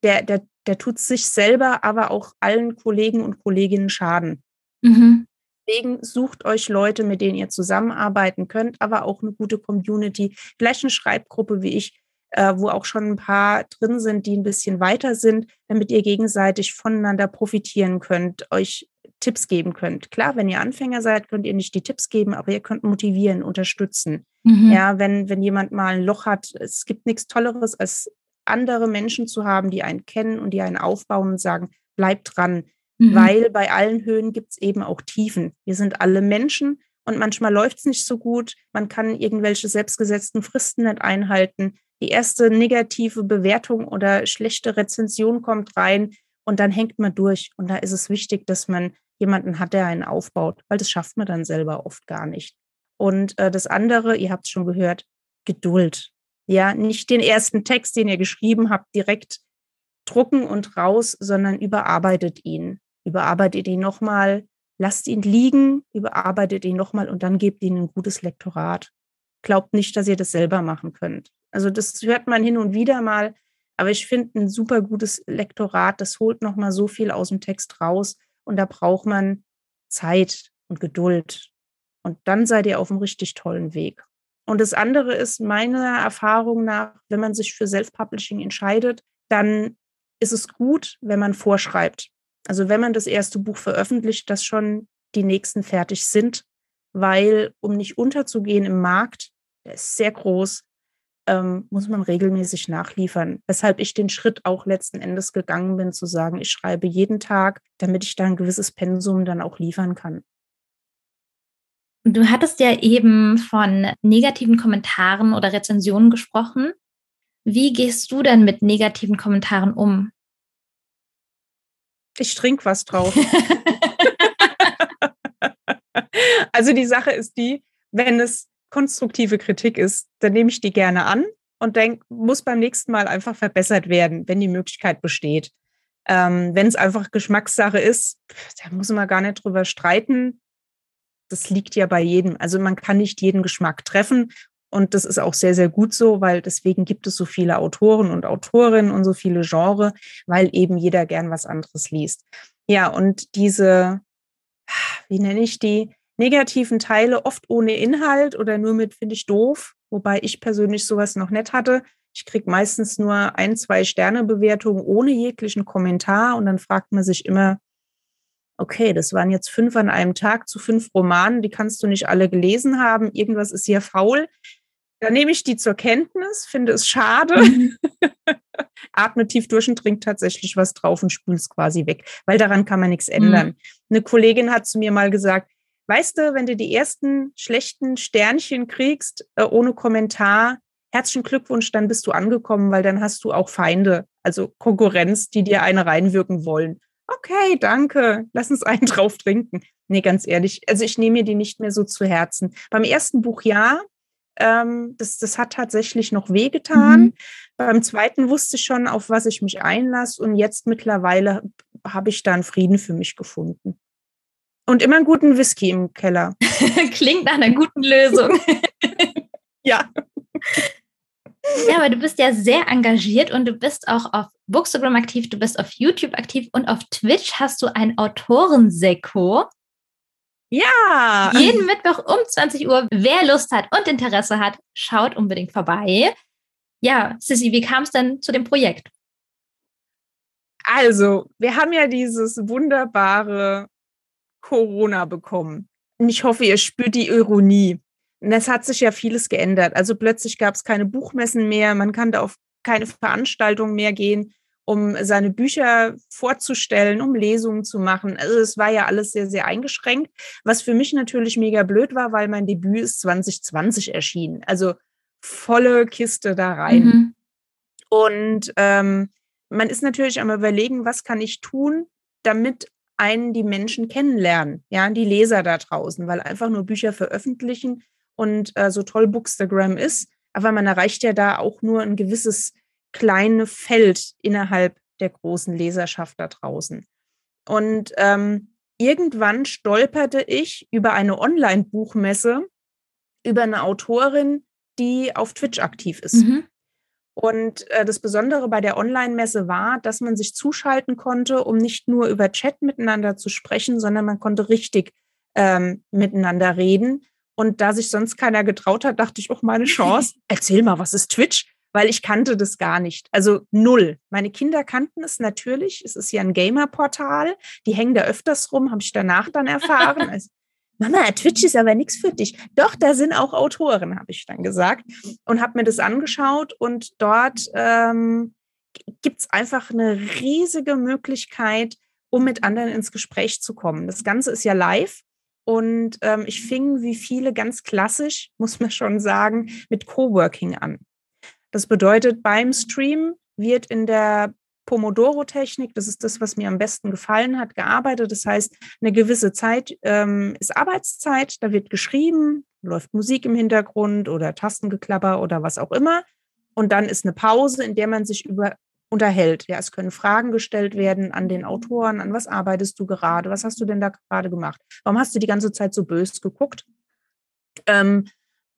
der, der, der tut sich selber, aber auch allen Kollegen und Kolleginnen Schaden. Mhm. Deswegen sucht euch Leute, mit denen ihr zusammenarbeiten könnt, aber auch eine gute Community, vielleicht eine Schreibgruppe wie ich, äh, wo auch schon ein paar drin sind, die ein bisschen weiter sind, damit ihr gegenseitig voneinander profitieren könnt, euch Tipps geben könnt. Klar, wenn ihr Anfänger seid, könnt ihr nicht die Tipps geben, aber ihr könnt motivieren, unterstützen. Mhm. Ja, wenn, wenn jemand mal ein Loch hat, es gibt nichts Tolleres, als andere Menschen zu haben, die einen kennen und die einen aufbauen und sagen, bleibt dran. Mhm. Weil bei allen Höhen gibt es eben auch Tiefen. Wir sind alle Menschen und manchmal läuft es nicht so gut. Man kann irgendwelche selbstgesetzten Fristen nicht einhalten. Die erste negative Bewertung oder schlechte Rezension kommt rein und dann hängt man durch. Und da ist es wichtig, dass man jemanden hat, der einen aufbaut, weil das schafft man dann selber oft gar nicht. Und äh, das andere, ihr habt es schon gehört, Geduld. Ja, nicht den ersten Text, den ihr geschrieben habt, direkt drucken und raus, sondern überarbeitet ihn. Überarbeitet ihn nochmal, lasst ihn liegen, überarbeitet ihn nochmal und dann gebt ihm ein gutes Lektorat. Glaubt nicht, dass ihr das selber machen könnt. Also das hört man hin und wieder mal, aber ich finde ein super gutes Lektorat, das holt nochmal so viel aus dem Text raus und da braucht man Zeit und Geduld. Und dann seid ihr auf einem richtig tollen Weg. Und das andere ist meiner Erfahrung nach, wenn man sich für Self-Publishing entscheidet, dann ist es gut, wenn man vorschreibt. Also wenn man das erste Buch veröffentlicht, dass schon die nächsten fertig sind, weil um nicht unterzugehen im Markt, der ist sehr groß, ähm, muss man regelmäßig nachliefern. Weshalb ich den Schritt auch letzten Endes gegangen bin, zu sagen, ich schreibe jeden Tag, damit ich da ein gewisses Pensum dann auch liefern kann. Du hattest ja eben von negativen Kommentaren oder Rezensionen gesprochen. Wie gehst du denn mit negativen Kommentaren um? Ich trinke was drauf. also die Sache ist die, wenn es konstruktive Kritik ist, dann nehme ich die gerne an und denke, muss beim nächsten Mal einfach verbessert werden, wenn die Möglichkeit besteht. Ähm, wenn es einfach Geschmackssache ist, da muss man gar nicht drüber streiten. Das liegt ja bei jedem. Also man kann nicht jeden Geschmack treffen. Und das ist auch sehr, sehr gut so, weil deswegen gibt es so viele Autoren und Autorinnen und so viele Genre, weil eben jeder gern was anderes liest. Ja, und diese, wie nenne ich die, negativen Teile oft ohne Inhalt oder nur mit finde ich doof, wobei ich persönlich sowas noch nicht hatte. Ich kriege meistens nur ein, zwei Sterne-Bewertungen ohne jeglichen Kommentar und dann fragt man sich immer, okay, das waren jetzt fünf an einem Tag zu fünf Romanen, die kannst du nicht alle gelesen haben, irgendwas ist hier faul. Dann nehme ich die zur Kenntnis, finde es schade, mhm. atme tief durch und trinke tatsächlich was drauf und spüle es quasi weg, weil daran kann man nichts ändern. Mhm. Eine Kollegin hat zu mir mal gesagt, weißt du, wenn du die ersten schlechten Sternchen kriegst, äh, ohne Kommentar, herzlichen Glückwunsch, dann bist du angekommen, weil dann hast du auch Feinde, also Konkurrenz, die dir eine reinwirken wollen. Okay, danke, lass uns einen drauf trinken. Nee, ganz ehrlich, also ich nehme mir die nicht mehr so zu Herzen. Beim ersten Buch ja, ähm, das, das hat tatsächlich noch wehgetan. Mhm. Beim zweiten wusste ich schon, auf was ich mich einlasse und jetzt mittlerweile habe ich da einen Frieden für mich gefunden. Und immer einen guten Whisky im Keller. Klingt nach einer guten Lösung. ja. Ja, aber du bist ja sehr engagiert und du bist auch auf Bookstagram aktiv, du bist auf YouTube aktiv und auf Twitch hast du ein Autorensekko. Ja. Jeden Mittwoch um 20 Uhr. Wer Lust hat und Interesse hat, schaut unbedingt vorbei. Ja, Sissy, wie kam es denn zu dem Projekt? Also, wir haben ja dieses wunderbare Corona bekommen. Und ich hoffe, ihr spürt die Ironie. Und es hat sich ja vieles geändert. Also plötzlich gab es keine Buchmessen mehr, man kann da auf keine Veranstaltungen mehr gehen, um seine Bücher vorzustellen, um Lesungen zu machen. Also es war ja alles sehr, sehr eingeschränkt, was für mich natürlich mega blöd war, weil mein Debüt ist 2020 erschienen. Also volle Kiste da rein. Mhm. Und ähm, man ist natürlich am überlegen, was kann ich tun, damit einen die Menschen kennenlernen, ja, die Leser da draußen, weil einfach nur Bücher veröffentlichen und äh, so toll Bookstagram ist, aber man erreicht ja da auch nur ein gewisses kleines Feld innerhalb der großen Leserschaft da draußen. Und ähm, irgendwann stolperte ich über eine Online-Buchmesse über eine Autorin, die auf Twitch aktiv ist. Mhm. Und äh, das Besondere bei der Online-Messe war, dass man sich zuschalten konnte, um nicht nur über Chat miteinander zu sprechen, sondern man konnte richtig ähm, miteinander reden. Und da sich sonst keiner getraut hat, dachte ich, auch meine Chance. Erzähl mal, was ist Twitch? Weil ich kannte das gar nicht. Also null. Meine Kinder kannten es natürlich. Es ist ja ein Gamer-Portal. Die hängen da öfters rum, habe ich danach dann erfahren. Also, Mama, Twitch ist aber nichts für dich. Doch, da sind auch Autoren, habe ich dann gesagt und habe mir das angeschaut und dort ähm, gibt es einfach eine riesige Möglichkeit, um mit anderen ins Gespräch zu kommen. Das Ganze ist ja live und ähm, ich fing wie viele ganz klassisch, muss man schon sagen, mit Coworking an. Das bedeutet, beim Stream wird in der Pomodoro-Technik, das ist das, was mir am besten gefallen hat, gearbeitet. Das heißt, eine gewisse Zeit ähm, ist Arbeitszeit, da wird geschrieben, läuft Musik im Hintergrund oder Tastengeklapper oder was auch immer. Und dann ist eine Pause, in der man sich über unterhält. Ja, es können Fragen gestellt werden an den Autoren, an was arbeitest du gerade, was hast du denn da gerade gemacht? Warum hast du die ganze Zeit so bös geguckt? Ähm,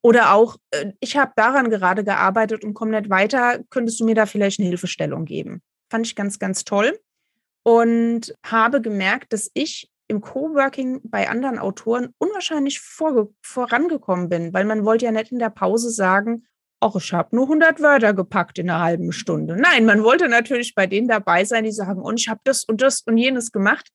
oder auch, äh, ich habe daran gerade gearbeitet und komme nicht weiter, könntest du mir da vielleicht eine Hilfestellung geben? Fand ich ganz, ganz toll und habe gemerkt, dass ich im Coworking bei anderen Autoren unwahrscheinlich vor, vorangekommen bin, weil man wollte ja nicht in der Pause sagen, ach, ich habe nur 100 Wörter gepackt in einer halben Stunde. Nein, man wollte natürlich bei denen dabei sein, die sagen, und ich habe das und das und jenes gemacht.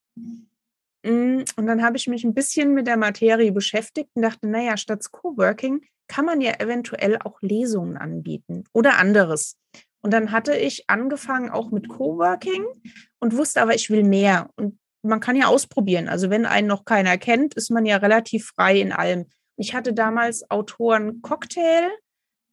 Mm, und dann habe ich mich ein bisschen mit der Materie beschäftigt und dachte, naja, statt Coworking kann man ja eventuell auch Lesungen anbieten oder anderes. Und dann hatte ich angefangen auch mit Coworking und wusste aber, ich will mehr. Und man kann ja ausprobieren. Also wenn einen noch keiner kennt, ist man ja relativ frei in allem. Ich hatte damals Autoren Cocktail.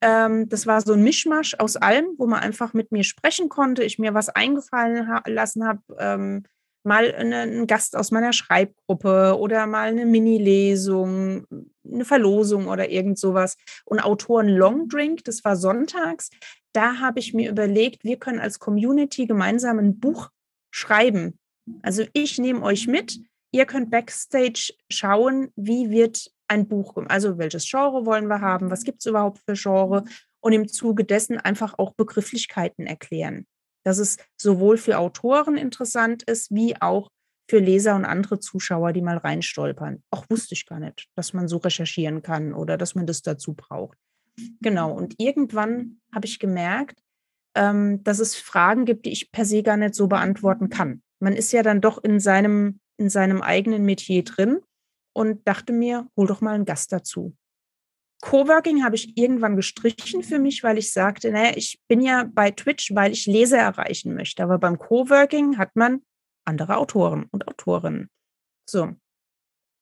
Ähm, das war so ein Mischmasch aus allem, wo man einfach mit mir sprechen konnte. Ich mir was eingefallen lassen habe. Mal einen Gast aus meiner Schreibgruppe oder mal eine Mini-Lesung, eine Verlosung oder irgend sowas. Und Autoren Long Drink, das war sonntags da habe ich mir überlegt, wir können als Community gemeinsam ein Buch schreiben. Also ich nehme euch mit, ihr könnt backstage schauen, wie wird ein Buch, also welches Genre wollen wir haben, was gibt es überhaupt für Genre und im Zuge dessen einfach auch Begrifflichkeiten erklären. Dass es sowohl für Autoren interessant ist, wie auch für Leser und andere Zuschauer, die mal reinstolpern. Auch wusste ich gar nicht, dass man so recherchieren kann oder dass man das dazu braucht. Genau. Und irgendwann habe ich gemerkt, ähm, dass es Fragen gibt, die ich per se gar nicht so beantworten kann. Man ist ja dann doch in seinem, in seinem eigenen Metier drin und dachte mir, hol doch mal einen Gast dazu. Coworking habe ich irgendwann gestrichen für mich, weil ich sagte, naja, ich bin ja bei Twitch, weil ich Leser erreichen möchte. Aber beim Coworking hat man andere Autoren und Autorinnen. So.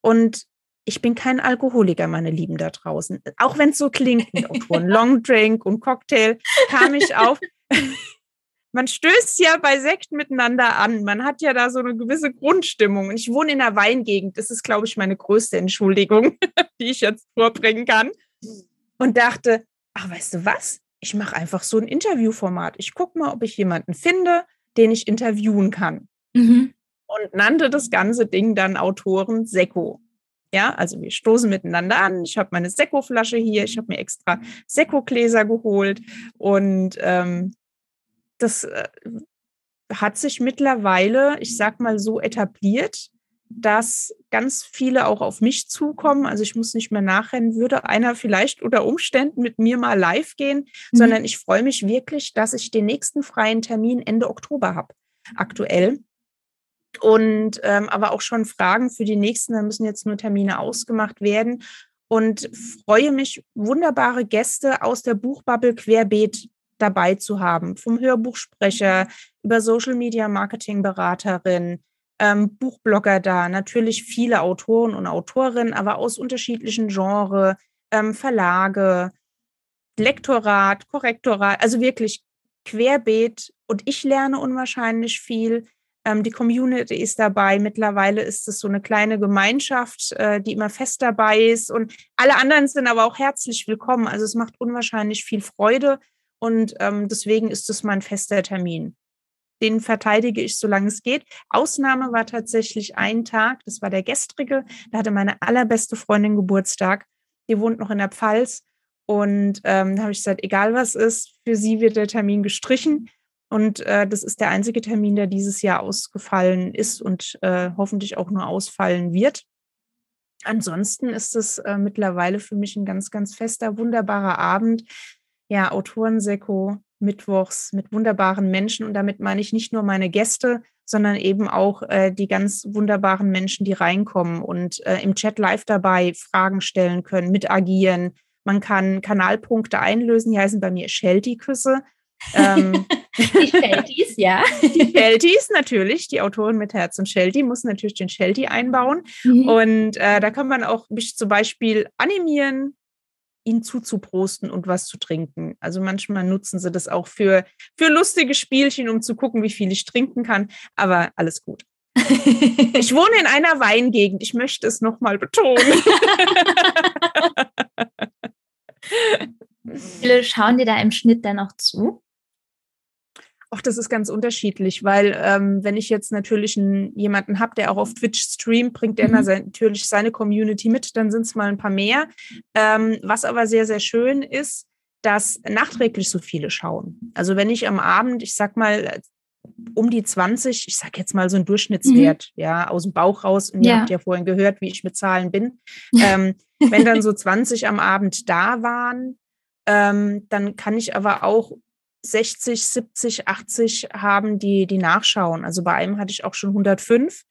Und ich bin kein Alkoholiker, meine Lieben da draußen. Auch wenn es so klingt mit Autoren, Long Drink und Cocktail, kam ich auf. Man stößt ja bei Sekt miteinander an. Man hat ja da so eine gewisse Grundstimmung. Und ich wohne in einer Weingegend. Das ist, glaube ich, meine größte Entschuldigung, die ich jetzt vorbringen kann. Und dachte, ach, weißt du was? Ich mache einfach so ein Interviewformat. Ich gucke mal, ob ich jemanden finde, den ich interviewen kann. Mhm. Und nannte das ganze Ding dann Autoren Seko. Ja, also wir stoßen miteinander an. Ich habe meine Sekko-Flasche hier. Ich habe mir extra Sekko-Gläser geholt. Und ähm, das äh, hat sich mittlerweile, ich sag mal so, etabliert, dass ganz viele auch auf mich zukommen. Also ich muss nicht mehr nachrennen, würde einer vielleicht unter Umständen mit mir mal live gehen, mhm. sondern ich freue mich wirklich, dass ich den nächsten freien Termin Ende Oktober habe. Aktuell und ähm, aber auch schon Fragen für die nächsten. Da müssen jetzt nur Termine ausgemacht werden und freue mich, wunderbare Gäste aus der Buchbubble querbeet dabei zu haben. Vom Hörbuchsprecher über Social Media Marketing Beraterin, ähm, Buchblogger da, natürlich viele Autoren und Autorinnen, aber aus unterschiedlichen Genres, ähm, Verlage, Lektorat, Korrektorat, also wirklich querbeet. Und ich lerne unwahrscheinlich viel. Ähm, die Community ist dabei. Mittlerweile ist es so eine kleine Gemeinschaft, äh, die immer fest dabei ist. Und alle anderen sind aber auch herzlich willkommen. Also es macht unwahrscheinlich viel Freude. Und ähm, deswegen ist es mein fester Termin. Den verteidige ich, solange es geht. Ausnahme war tatsächlich ein Tag, das war der gestrige. Da hatte meine allerbeste Freundin Geburtstag. Die wohnt noch in der Pfalz. Und ähm, da habe ich gesagt, egal was ist, für sie wird der Termin gestrichen. Und äh, das ist der einzige Termin, der dieses Jahr ausgefallen ist und äh, hoffentlich auch nur ausfallen wird. Ansonsten ist es äh, mittlerweile für mich ein ganz, ganz fester, wunderbarer Abend. Ja, Autorenseko mittwochs mit wunderbaren Menschen. Und damit meine ich nicht nur meine Gäste, sondern eben auch äh, die ganz wunderbaren Menschen, die reinkommen und äh, im Chat live dabei Fragen stellen können, mit agieren. Man kann Kanalpunkte einlösen, die heißen bei mir Shelty-Küsse. Ähm, die Shelties, ja. Die Shelties, natürlich. Die Autorin mit Herz und Shelty muss natürlich den Shelty einbauen. Mhm. Und äh, da kann man auch mich zum Beispiel animieren, ihn zuzuprosten und was zu trinken. Also manchmal nutzen sie das auch für, für lustige Spielchen, um zu gucken, wie viel ich trinken kann. Aber alles gut. ich wohne in einer Weingegend. Ich möchte es nochmal betonen. viele schauen dir da im Schnitt dann auch zu? Ach, das ist ganz unterschiedlich, weil ähm, wenn ich jetzt natürlich einen, jemanden habe, der auch auf Twitch streamt, bringt er mhm. natürlich seine Community mit, dann sind es mal ein paar mehr. Ähm, was aber sehr, sehr schön ist, dass nachträglich so viele schauen. Also wenn ich am Abend, ich sag mal, um die 20, ich sag jetzt mal so ein Durchschnittswert, mhm. ja, aus dem Bauch raus, und ja. ihr habt ja vorhin gehört, wie ich mit Zahlen bin. Ähm, wenn dann so 20 am Abend da waren, ähm, dann kann ich aber auch 60, 70, 80 haben, die, die nachschauen. Also bei einem hatte ich auch schon 105.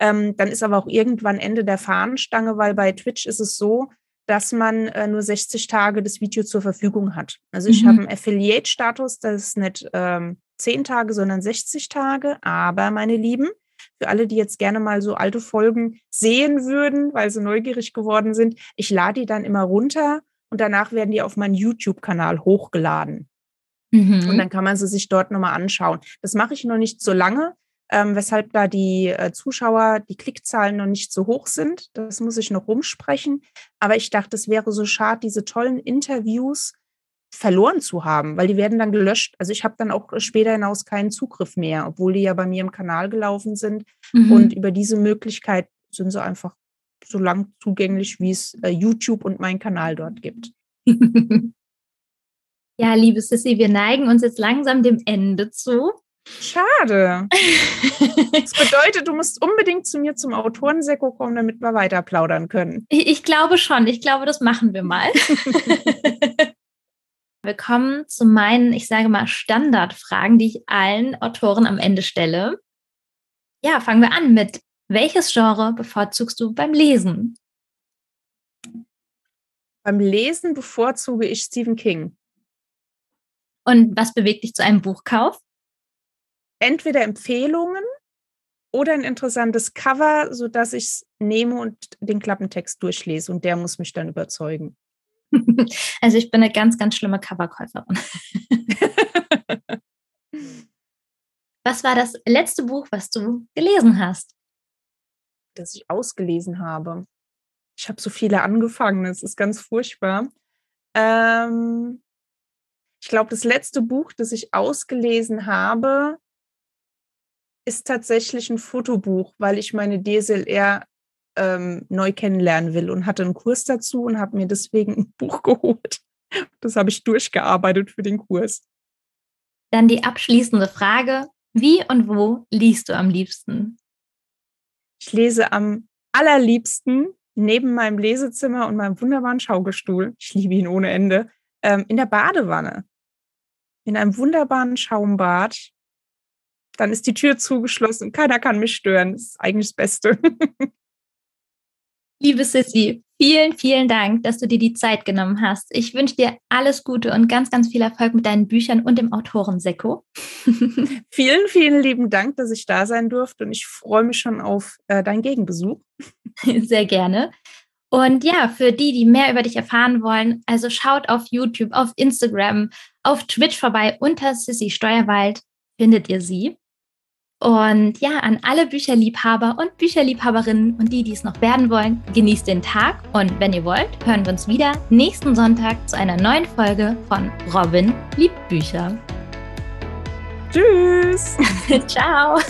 Ähm, dann ist aber auch irgendwann Ende der Fahnenstange, weil bei Twitch ist es so, dass man äh, nur 60 Tage das Video zur Verfügung hat. Also ich mhm. habe einen Affiliate-Status, das ist nicht ähm, 10 Tage, sondern 60 Tage. Aber meine Lieben, für alle, die jetzt gerne mal so alte Folgen sehen würden, weil sie neugierig geworden sind, ich lade die dann immer runter und danach werden die auf meinen YouTube-Kanal hochgeladen. Mhm. Und dann kann man sie sich dort nochmal anschauen. Das mache ich noch nicht so lange, ähm, weshalb da die äh, Zuschauer, die Klickzahlen noch nicht so hoch sind. Das muss ich noch rumsprechen. Aber ich dachte, es wäre so schade, diese tollen Interviews verloren zu haben, weil die werden dann gelöscht. Also ich habe dann auch später hinaus keinen Zugriff mehr, obwohl die ja bei mir im Kanal gelaufen sind. Mhm. Und über diese Möglichkeit sind sie einfach so lang zugänglich, wie es äh, YouTube und mein Kanal dort gibt. Ja, liebe Sissy, wir neigen uns jetzt langsam dem Ende zu. Schade. das bedeutet, du musst unbedingt zu mir zum Autorensekko kommen, damit wir weiter plaudern können. Ich, ich glaube schon. Ich glaube, das machen wir mal. wir kommen zu meinen, ich sage mal, Standardfragen, die ich allen Autoren am Ende stelle. Ja, fangen wir an mit, welches Genre bevorzugst du beim Lesen? Beim Lesen bevorzuge ich Stephen King. Und was bewegt dich zu einem Buchkauf? Entweder Empfehlungen oder ein interessantes Cover, sodass ich es nehme und den Klappentext durchlese und der muss mich dann überzeugen. Also ich bin eine ganz, ganz schlimme Coverkäuferin. was war das letzte Buch, was du gelesen hast? Das ich ausgelesen habe. Ich habe so viele angefangen, es ist ganz furchtbar. Ähm, ich glaube, das letzte Buch, das ich ausgelesen habe, ist tatsächlich ein Fotobuch, weil ich meine DSLR ähm, neu kennenlernen will und hatte einen Kurs dazu und habe mir deswegen ein Buch geholt. Das habe ich durchgearbeitet für den Kurs. Dann die abschließende Frage. Wie und wo liest du am liebsten? Ich lese am allerliebsten neben meinem Lesezimmer und meinem wunderbaren Schaukelstuhl. Ich liebe ihn ohne Ende. Ähm, in der Badewanne in einem wunderbaren Schaumbad. Dann ist die Tür zugeschlossen, keiner kann mich stören. Das ist eigentlich das Beste. Liebe Sissy, vielen, vielen Dank, dass du dir die Zeit genommen hast. Ich wünsche dir alles Gute und ganz, ganz viel Erfolg mit deinen Büchern und dem Autorensekko. vielen, vielen lieben Dank, dass ich da sein durfte und ich freue mich schon auf äh, deinen Gegenbesuch. Sehr gerne. Und ja, für die, die mehr über dich erfahren wollen, also schaut auf YouTube, auf Instagram, auf Twitch vorbei. Unter Sissy Steuerwald findet ihr sie. Und ja, an alle Bücherliebhaber und Bücherliebhaberinnen und die, die es noch werden wollen, genießt den Tag. Und wenn ihr wollt, hören wir uns wieder nächsten Sonntag zu einer neuen Folge von Robin liebt Bücher. Tschüss. Ciao.